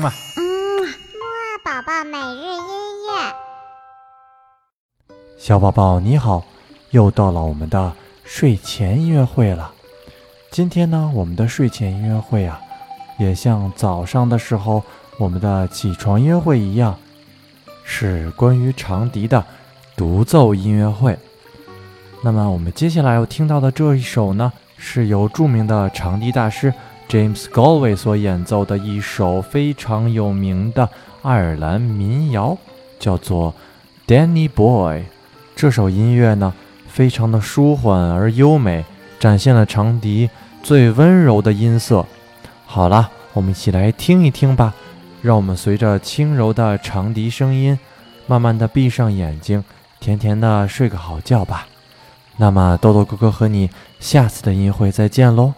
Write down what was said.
嘛。嗯，木二宝宝每日音乐。小宝宝你好，又到了我们的睡前音乐会了。今天呢，我们的睡前音乐会啊，也像早上的时候我们的起床音乐会一样，是关于长笛的独奏音乐会。那么我们接下来要听到的这一首呢，是由著名的长笛大师 James Galway 所演奏的一首非常有名的爱尔兰民谣，叫做《Danny Boy》。这首音乐呢，非常的舒缓而优美，展现了长笛最温柔的音色。好了，我们一起来听一听吧。让我们随着轻柔的长笛声音，慢慢的闭上眼睛，甜甜的睡个好觉吧。那么，豆豆哥哥和你下次的音乐会再见喽。